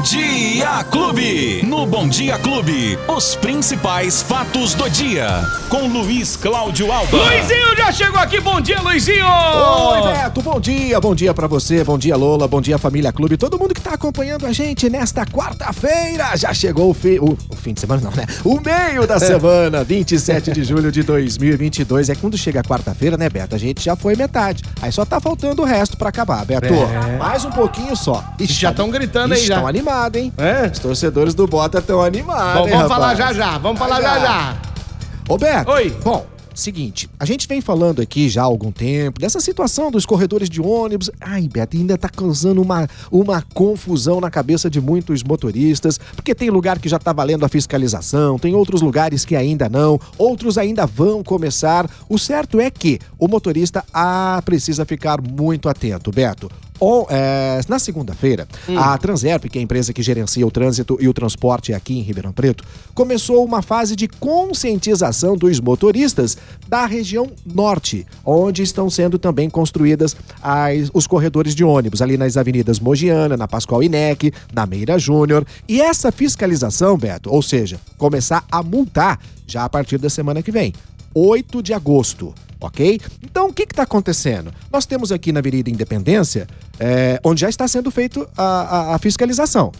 Bom Dia Clube. No Bom Dia Clube, os principais fatos do dia. Com Luiz Cláudio Alba. Luizinho já chegou aqui. Bom dia, Luizinho. Oi, Beto. Bom dia. Bom dia pra você. Bom dia, Lola. Bom dia, Família Clube. Todo mundo que tá acompanhando a gente nesta quarta-feira. Já chegou o, fi... o... o fim de semana, não, né? O meio da semana, 27 de julho de 2022. É quando chega a quarta-feira, né, Beto? A gente já foi metade. Aí só tá faltando o resto pra acabar, Beto. É. Mais um pouquinho só. Ixi, já tão gritando aí, já. Estão animados, hein? É? Os torcedores do Bota estão animados, Bom, hein, vamos falar já já. Vamos falar já já. Ô, Beto. Oi. Bom, seguinte, a gente vem falando aqui já há algum tempo dessa situação dos corredores de ônibus. Ai, Beto, ainda tá causando uma, uma confusão na cabeça de muitos motoristas, porque tem lugar que já tá valendo a fiscalização, tem outros lugares que ainda não, outros ainda vão começar. O certo é que o motorista ah, precisa ficar muito atento, Beto. On- é, na segunda-feira, a Transerp, que é a empresa que gerencia o trânsito e o transporte aqui em Ribeirão Preto, começou uma fase de conscientização dos motoristas da região norte, onde estão sendo também construídas as- os corredores de ônibus, ali nas avenidas Mogiana, na Pascoal Inec, na Meira Júnior. E essa fiscalização, Beto, ou seja, começar a multar já a partir da semana que vem, 8 de agosto ok? Então, o que está acontecendo? Nós temos aqui na Avenida Independência, é, onde já está sendo feito a, a- a fiscalização.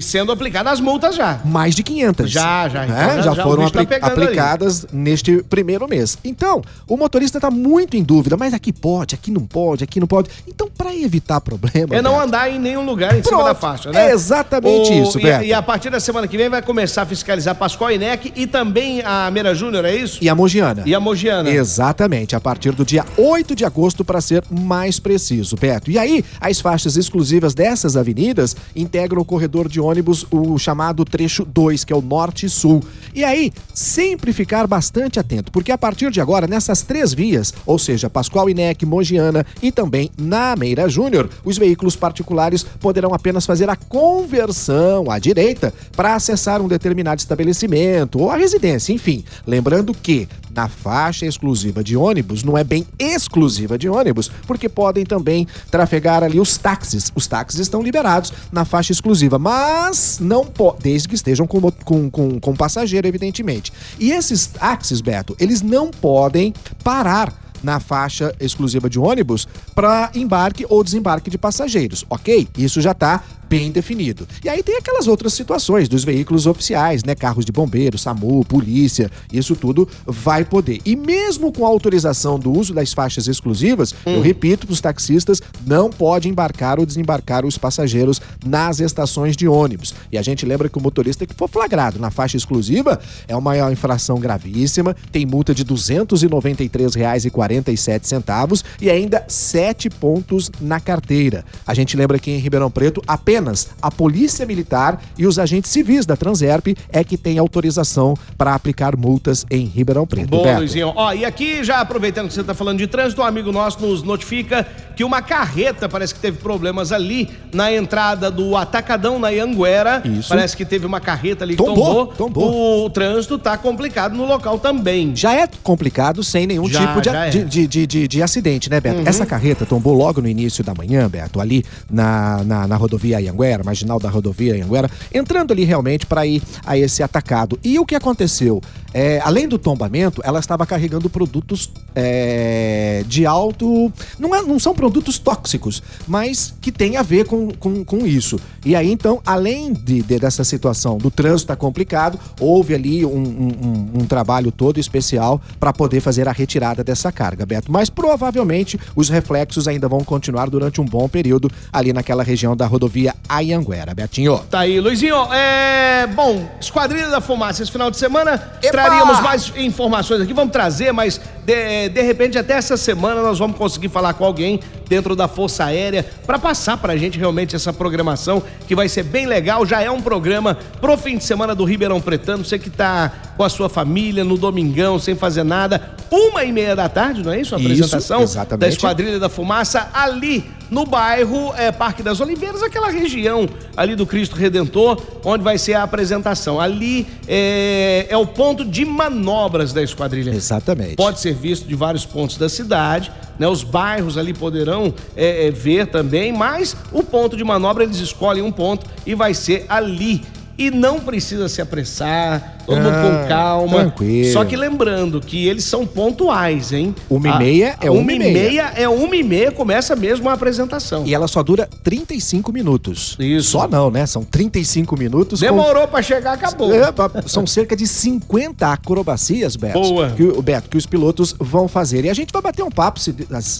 Sendo aplicadas as multas já. Mais de 500. Já, já. né? Então, já, já- já o foram tá apli- ali. aplicadas neste primeiro mês. Então, o motorista está muito em dúvida, mas aqui pode, aqui não pode, aqui não pode. Então, para evitar problema... É não Beto, andar em nenhum lugar em cima Pronto. da faixa, né? É exatamente isso, e, Beto. e a partir da semana que vem vai começar a fiscalizar Pascoal Inec e também a Meira Júnior, é isso? E a Mogiana. E a Mogiana. Exatamente, a partir do dia 8 de agosto, para ser mais preciso, Beto. E aí, as faixas exclusivas dessas avenidas integram o corredor de ônibus, o chamado trecho 2, que é o norte e sul. E aí, sempre ficar bastante atento, porque a partir de agora, nessas três vias, ou seja, Pascoal Inec, Mogiana e também na Meira Júnior, os veículos particulares poderão apenas fazer a conversão à direita para acessar um determinado estabelecimento ou a residência, enfim. Lembrando que na faixa exclusiva de ônibus, não é bem exclusiva de ônibus, porque podem também trafegar ali os táxis. Os táxis estão liberados na faixa exclusiva, mas não pode, desde que estejam com, com, com, com passageiro, evidentemente. E esses táxis, Beto, eles não podem parar na faixa exclusiva de ônibus para embarque ou desembarque de passageiros, ok? Isso já está bem definido. E aí tem aquelas outras situações dos veículos oficiais, né? Carros de bombeiro, SAMU, polícia, isso tudo vai poder. E mesmo com a autorização do uso das faixas exclusivas, eu repito para os taxistas, não pode embarcar ou desembarcar os passageiros nas estações de ônibus. E a gente lembra que o motorista que for flagrado na faixa exclusiva é uma infração gravíssima, tem multa de R$ 293,47 e ainda sete pontos na carteira. A gente lembra que em Ribeirão Preto apenas a Polícia Militar e os agentes civis da Transerp é que tem autorização para aplicar multas em Ribeirão Preto. Beto. Luizinho. Ó, e aqui, já aproveitando que você tá falando de trânsito, um amigo nosso nos notifica que uma carreta parece que teve problemas ali na entrada do Atacadão na Ianguera. Isso. Parece que teve uma carreta ali que Tombou, tombou. tombou. O trânsito tá complicado no local também. Já é complicado sem nenhum Já, tipo de, é. de, de, de, de- de acidente, né, Beto? Essa carreta tombou logo no início da manhã, Beto, ali na, na, na rodovia Anhanguera, marginal da rodovia Anhanguera, entrando ali realmente para ir a esse atacado. E o que aconteceu? É, além do tombamento, ela estava carregando produtos é, de alto. Não, é- não são produtos tóxicos, mas que tem a ver com, com, com isso. E aí, então, além de, de- dessa situação do trânsito tá complicado, houve ali um, um- um- um trabalho todo especial para poder fazer a retirada dessa carga, Beto. Mas provavelmente os reflexos ainda vão continuar durante um bom período ali naquela região da rodovia Ayanguera, Betinho. Tá aí, Luizinho. É. Bom, Esquadrilha da Fumaça, esse final de semana Epa! traríamos mais informações aqui. Vamos trazer, mas de, de repente até essa semana nós vamos conseguir falar com alguém dentro da Força Aérea para passar pra gente realmente essa programação que vai ser bem legal. Já é um programa pro fim de semana do Ribeirão Pretano. Você que tá com a sua família no domingão sem fazer nada. Uma e meia da tarde, não é isso? A Isso, apresentação exatamente. da Esquadrilha da Fumaça ali no bairro é, Parque das Oliveiras, aquela região ali do Cristo Redentor, onde vai ser a apresentação. Ali é, é o ponto de manobras da esquadrilha. Exatamente. Pode ser visto de vários pontos da cidade, né? Os bairros ali poderão é, é, ver também, mas o ponto de manobra eles escolhem um ponto e vai ser ali e não precisa se apressar, todo ah, mundo com calma. Tranquilo. Só que lembrando que eles são pontuais, hein? Uma e meia é uma, uma e meia. meia é uma e meia, começa mesmo a apresentação. E ela só dura 35 minutos. Isso. Só não, né? São 35 minutos. Demorou com... para chegar, acabou. É, são cerca de 50 acrobacias, Beto. Boa. Que, o Beto, que os pilotos vão fazer. E a gente vai bater um papo, se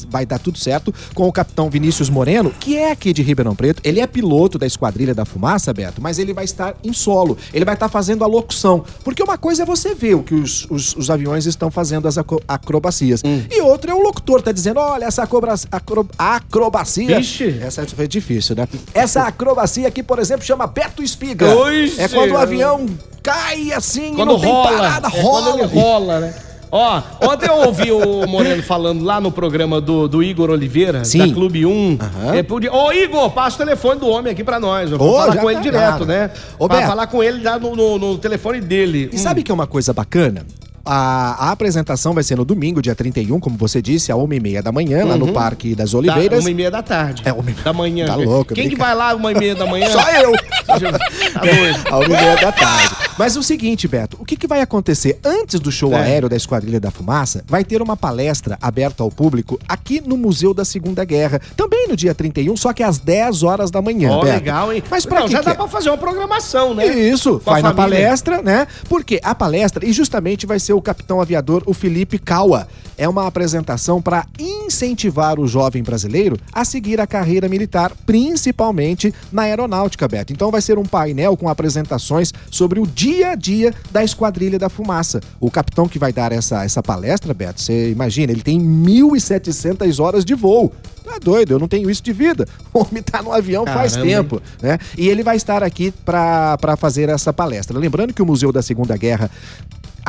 vai dar tudo certo, com o capitão Vinícius Moreno, que é aqui de Ribeirão Preto. Ele é piloto da Esquadrilha da Fumaça, Beto, mas ele vai estar em solo. Ele vai estar fazendo a locução. Porque uma coisa é você ver o que os, os, os aviões estão fazendo as acrobacias. Hum. E outra é o locutor tá dizendo: olha, essa acro, acrobacia. Vixe. Essa foi difícil, né? Essa acrobacia aqui, por exemplo, chama Beto Espiga. Oxe. É quando o avião cai assim quando não rola, tem parada, é rola. Quando ele rola, né? Ó, ontem eu ouvi o Moreno falando lá no programa do, do Igor Oliveira, Sim. da Clube 1. Uhum. É, podia... Ô, Igor, passa o telefone do homem aqui pra nós. Eu vou falar com tá ele direto, né? Ô, pra falar com ele lá no, no, no telefone dele. E hum. sabe que é uma coisa bacana? A, a, apresentação vai ser no domingo, dia 31, como você disse, às 1h30 da manhã, uhum. lá no uhum. Parque das Oliveiras. Da 1h30 da tarde. É, 1 da manhã. Tá louco. Quem que vai lá às 1h30 da manhã? Só eu. tá doido. Às 1h30 da tarde. Mas o seguinte, Beto, o que, que vai acontecer? Antes do show é. aéreo da Esquadrilha da Fumaça, vai ter uma palestra aberta ao público aqui no Museu da Segunda Guerra. Também no dia 31, só que às 10 horas da manhã. Oh, legal, hein? Mas pra Não, já dá é? pra fazer uma programação, né? Isso, vai na palestra, né? Porque a palestra, e justamente vai ser o capitão aviador, o Felipe Kawa. É uma apresentação para incentivar o jovem brasileiro a seguir a carreira militar, principalmente na aeronáutica, Beto. Então vai ser um painel com apresentações sobre o dia a dia da Esquadrilha da Fumaça. O capitão que vai dar essa, essa palestra, Beto, você imagina, ele tem 1.700 horas de voo. Tá doido, eu não tenho isso de vida. O homem tá no avião Caramba. faz tempo, né? E ele vai estar aqui para fazer essa palestra. Lembrando que o Museu da Segunda Guerra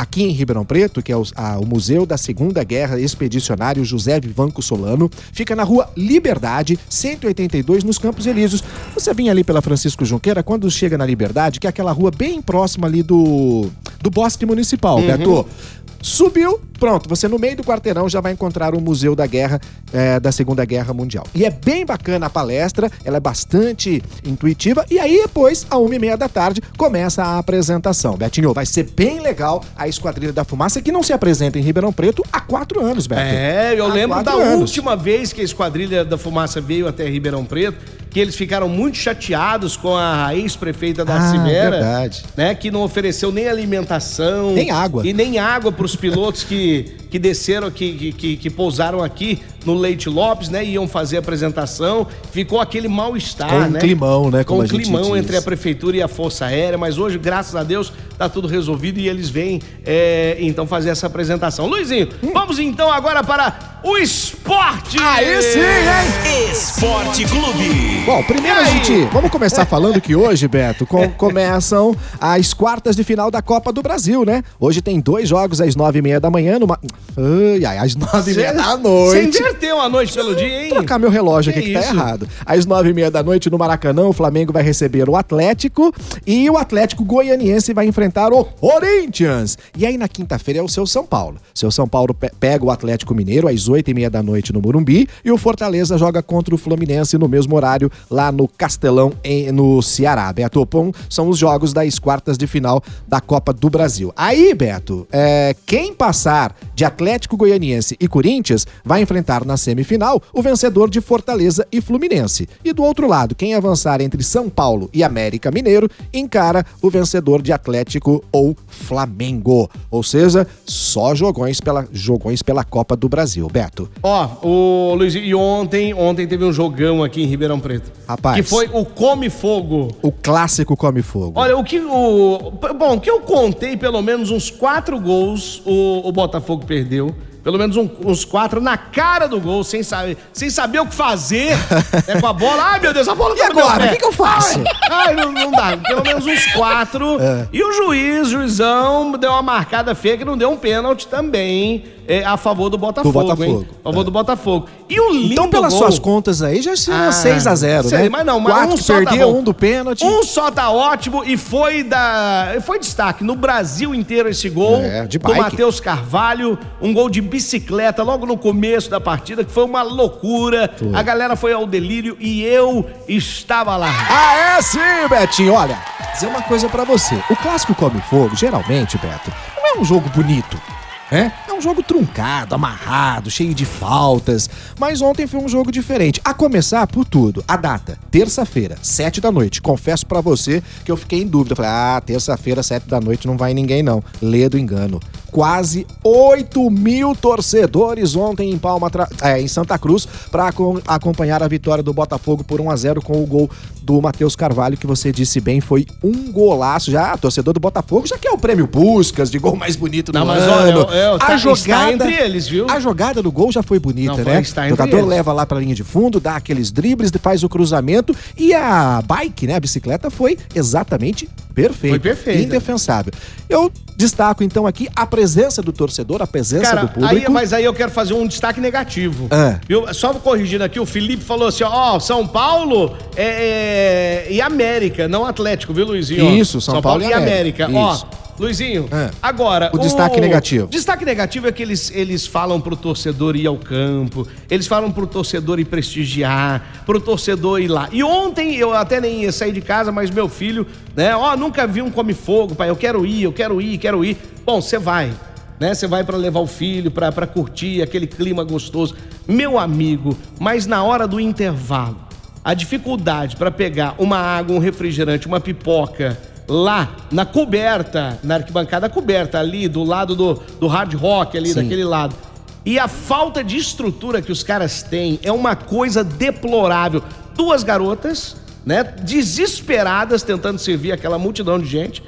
aqui em Ribeirão Preto, que é o, a, o, Museu da Segunda Guerra Expedicionário José Vivanco Solano, fica na rua Liberdade, 182, nos Campos Elíseos. Você vinha ali pela Francisco Junqueira, quando chega na Liberdade, que é aquela rua bem próxima ali do, do Bosque Municipal, uhum. Beto. Subiu, pronto, você no meio do quarteirão já vai encontrar o Museu da Guerra, é, da Segunda Guerra Mundial. E é bem bacana a palestra, ela é bastante intuitiva, e aí depois, a uma e meia da tarde, começa a apresentação. Betinho, vai ser bem legal a Esquadrilha da Fumaça, que não se apresenta em Ribeirão Preto há quatro anos, Beto. É, eu há lembro da anos. última vez que a Esquadrilha da Fumaça veio até Ribeirão Preto, que eles ficaram muito chateados com a ex-prefeita da ah, verdade. né, que não ofereceu nem alimentação, nem água. E nem água para os pilotos que, que desceram, que, que, que pousaram aqui no Leite Lopes, né? Iam fazer a apresentação. Ficou aquele mal-estar, Com né? Um climão, né? Com um climão entre a prefeitura e a Força Aérea, mas hoje, graças a Deus, tá tudo resolvido e eles vêm é, então fazer essa apresentação. Luizinho, hum. vamos então agora para o esporte! Aí sim, hein? Esporte Clube. Bom, primeiro a gente. Vamos começar falando que hoje, Beto, com, começam as quartas de final da Copa do Brasil, né? Hoje tem dois jogos às nove e meia da manhã, numa. Ai, ai, às nove e meia da noite. Você inverteu uma noite pelo dia, hein? Trocar meu relógio que aqui que tá errado. Às nove e meia da noite no Maracanã, o Flamengo vai receber o Atlético e o Atlético Goianiense vai enfrentar o Corinthians. E aí na quinta-feira é o seu São Paulo. Seu São Paulo pega o Atlético Mineiro às oito e meia da noite no Morumbi e o Fortaleza joga contra o Fluminense no mesmo horário lá no Castelão, em, no Ceará. Beto Opon são os jogos das quartas de final da Copa do Brasil. Aí, Beto, é, quem passar de Atlético Goianiense e Corinthians vai enfrentar na semifinal o vencedor de Fortaleza e Fluminense. E do outro lado, quem avançar entre São Paulo e América Mineiro encara o vencedor de Atlético ou Flamengo. Ou seja, só jogões pela, jogões pela Copa do Brasil. Beto. Ó, o Luiz, e ontem, ontem teve um jogão aqui em Ribeirão Preto. Rapaz. Que foi o Come Fogo. O clássico Come Fogo. Olha, o que o. Bom, que eu contei, pelo menos uns quatro gols o, o Botafogo perdeu pelo menos um, uns quatro na cara do gol, sem saber, sem saber o que fazer né, com a bola. Ai, meu Deus, a bola tá E agora? O que, que, eu faço? Ai, ai não, não, dá. Pelo menos uns quatro. É. E o juiz, juizão, deu uma marcada feia que não deu um pênalti também é, a favor do Botafogo, Do Botafogo, hein? A favor é. do Botafogo. E o lindo Então, pelas gol... suas contas aí, já seria Ah, 6x0, sei, né? Mas não, mas Quatro um só tá perdeu, bom. um do pênalti. Um só tá ótimo e foi da. Foi destaque no Brasil inteiro esse gol É, de do bike. Matheus Carvalho. Um gol de bicicleta logo no começo da partida, que foi uma loucura. A galera foi ao delírio e eu estava lá. Ah, é sim, Betinho. Olha, dizer uma coisa pra você. O clássico Come Fogo, geralmente, Beto, não é um jogo bonito. É? é um jogo truncado, amarrado, cheio de faltas. Mas ontem foi um jogo diferente. A começar por tudo. A data, terça-feira, sete da noite. Confesso pra você que eu fiquei em dúvida. Falei, ah, terça-feira, sete da noite, não vai ninguém não. Lê do engano. Quase 8 mil torcedores ontem em Palma, é, em Santa Cruz, para acompanhar a vitória do Botafogo por 1 a 0 com o gol do Matheus Carvalho, que você disse bem, foi um golaço. Já, torcedor do Botafogo já quer o prêmio Puscas de gol mais bonito Não, do mas ano. olha, eu- eu- tá- está entre eles, viu? A jogada do gol já foi bonita, Não, né? o jogador eles. leva lá pra linha de fundo, dá aqueles dribles, faz o cruzamento e a bike, né, a bicicleta foi exatamente perfeita. Foi perfeita. Indefensável. Eu destaco então aqui a presença do torcedor, a presença Cara, do público. aí, mas aí eu quero fazer um destaque negativo. Ah. Viu? Só corrigindo aqui, o Felipe falou assim: ó, São Paulo é, é- e América, não Atlético, viu, Luizinho? Isso, São Paulo e América. Isso. Ó, Luizinho, Ah. agora. O destaque negativo. Destaque negativo é que eles, eles falam pro torcedor ir ao campo, eles falam pro torcedor ir prestigiar, pro torcedor ir lá. E ontem eu até nem ia sair de casa, mas meu filho, né, ó, nunca vi um come fogo, pai, eu quero ir, eu quero ir, quero ir. Bom, você vai, né? Você vai pra levar o filho, pra curtir aquele clima gostoso. Meu amigo, mas na hora do intervalo, a dificuldade pra pegar uma água, um refrigerante, uma pipoca lá na coberta, na arquibancada coberta, ali do lado do, do hard rock, ali Sim. daquele lado. E a falta de estrutura que os caras têm é uma coisa deplorável. Duas garotas, né, desesperadas tentando servir aquela multidão de gente,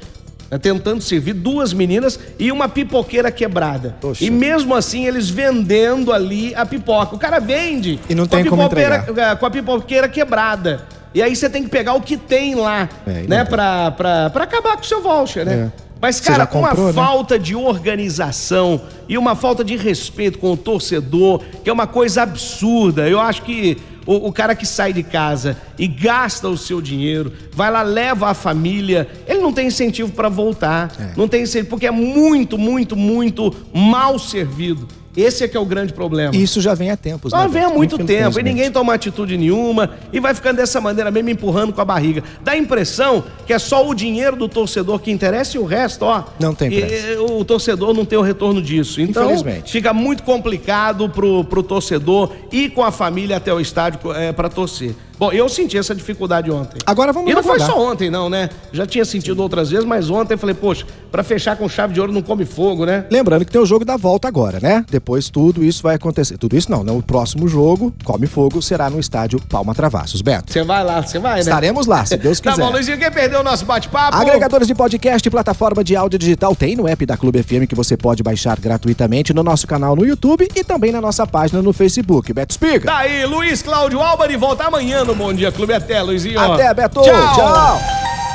né, tentando servir duas meninas e uma pipoqueira quebrada. E mesmo assim eles vendendo ali a pipoca. O cara vende E não com a tem como pipoqueira- eh, com a pipoqueira quebrada. E aí você tem que pegar o que tem lá, É, né, pra, pra, pra acabar com o seu voucher, né? É. Mas, cara, com comprou, a né? falta de organização e uma falta de respeito com o torcedor, que é uma coisa absurda. Eu acho que o, o cara que sai de casa e gasta o seu dinheiro, vai lá, leva a família, ele não tem incentivo para voltar. É. Não tem incentivo, porque é muito, muito, muito mal servido. Esse é que é o grande problema. Isso já vem há tempos, Só né? vem há muito tempo e ninguém toma atitude nenhuma e vai ficando dessa maneira mesmo empurrando com a barriga. Dá a impressão que é só o dinheiro do torcedor que interessa e o resto, ó. Não tem pressa. o torcedor não tem o retorno disso. Então, Infelizmente. fica muito complicado pro, pro torcedor ir com a família até o estádio é, para torcer. Bom, eu senti essa dificuldade ontem. Agora vamos E não foi só ontem, não, né? Já tinha sentido outras vezes, mas ontem eu falei, poxa, pra fechar com chave de ouro não come fogo, né? Lembrando que tem o jogo da volta agora, né? Depois tudo isso vai acontecer. Tudo isso não, né? O próximo jogo, Come Fogo, será no estádio Palma Travassos. Beto, Você vai lá, você vai, né? estaremos lá, se Deus Tá quiser. bom, Luizinho, quem perdeu o nosso bate-papo? Agregadores de podcast e plataforma de áudio digital tem no app da Clube FM que você pode baixar gratuitamente no nosso canal no YouTube e também na nossa página no Facebook. Beto Spiga. Tá aí, Luiz Cláudio Álvaro volta amanhã no Bom Dia Clube. Até, Luizinho. Até, Beto. Tchau. Tchau.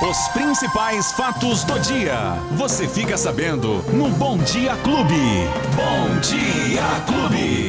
Os principais fatos do dia. Você fica sabendo no Bom Dia Clube. Bom Dia Clube.